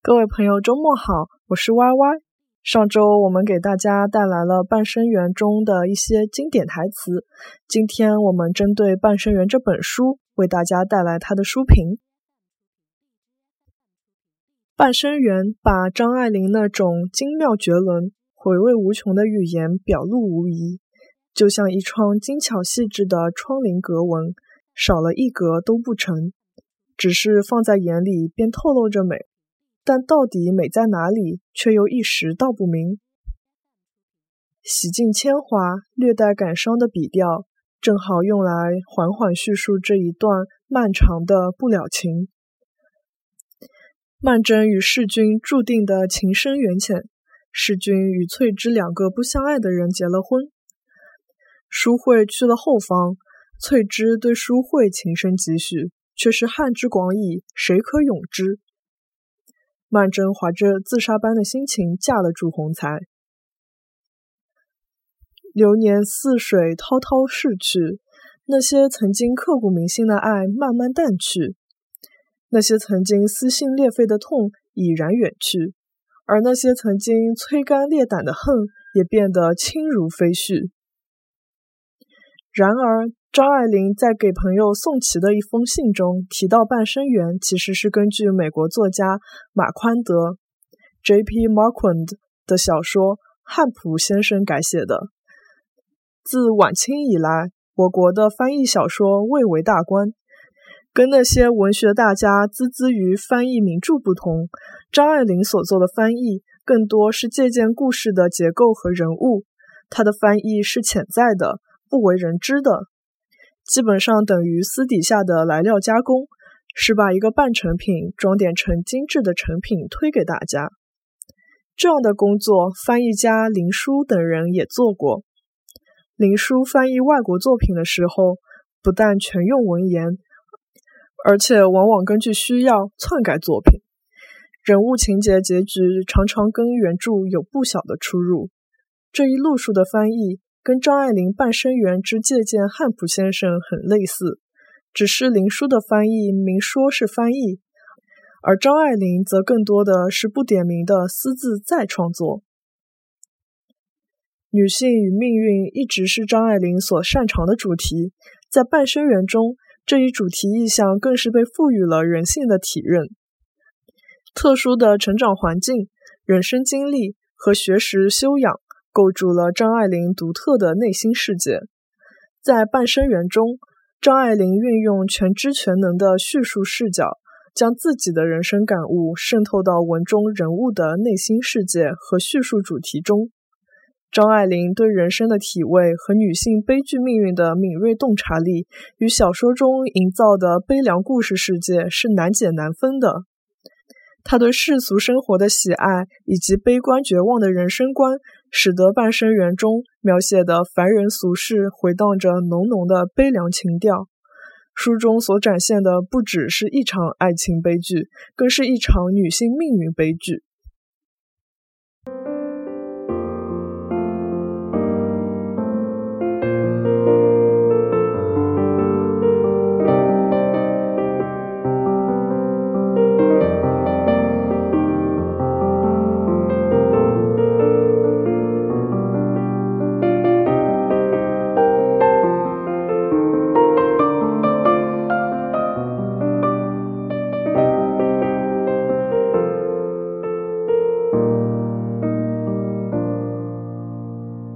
各位朋友，周末好，我是 Y Y。上周我们给大家带来了《半生缘》中的一些经典台词，今天我们针对《半生缘》这本书为大家带来它的书评。《半生缘》把张爱玲那种精妙绝伦、回味无穷的语言表露无遗，就像一窗精巧细致的窗棂格纹，少了一格都不成，只是放在眼里便透露着美。但到底美在哪里，却又一时道不明。洗尽铅华、略带感伤的笔调，正好用来缓缓叙述这一段漫长的不了情。曼桢与世君注定的情深缘浅，世君与翠芝两个不相爱的人结了婚。淑慧去了后方，翠芝对淑慧情深几许，却是汉之广矣，谁可咏之？曼桢怀着自杀般的心情嫁了祝鸿才。流年似水滔滔逝去，那些曾经刻骨铭心的爱慢慢淡去，那些曾经撕心裂肺的痛已然远去，而那些曾经摧肝裂胆的恨也变得轻如飞絮。然而。张爱玲在给朋友宋琦的一封信中提到，《半生缘》其实是根据美国作家马宽德 （J.P. Marquand） 的小说《汉普先生》改写的。自晚清以来，我国的翻译小说蔚为大观。跟那些文学大家孜孜于翻译名著不同，张爱玲所做的翻译更多是借鉴故事的结构和人物，她的翻译是潜在的、不为人知的。基本上等于私底下的来料加工，是把一个半成品装点成精致的成品推给大家。这样的工作，翻译家林书等人也做过。林书翻译外国作品的时候，不但全用文言，而且往往根据需要篡改作品，人物情节、结局常常跟原著有不小的出入。这一路数的翻译。跟张爱玲《半生缘》之借鉴汉普先生很类似，只是林书的翻译明说是翻译，而张爱玲则更多的是不点名的私自再创作。女性与命运一直是张爱玲所擅长的主题，在《半生缘》中，这一主题意象更是被赋予了人性的体认。特殊的成长环境、人生经历和学识修养。构筑了张爱玲独特的内心世界。在《半生缘》中，张爱玲运用全知全能的叙述视角，将自己的人生感悟渗透到文中人物的内心世界和叙述主题中。张爱玲对人生的体味和女性悲剧命运的敏锐洞察力，与小说中营造的悲凉故事世界是难解难分的。她对世俗生活的喜爱以及悲观绝望的人生观，使得《半生缘》中描写的凡人俗事回荡着浓浓的悲凉情调。书中所展现的不只是一场爱情悲剧，更是一场女性命运悲剧。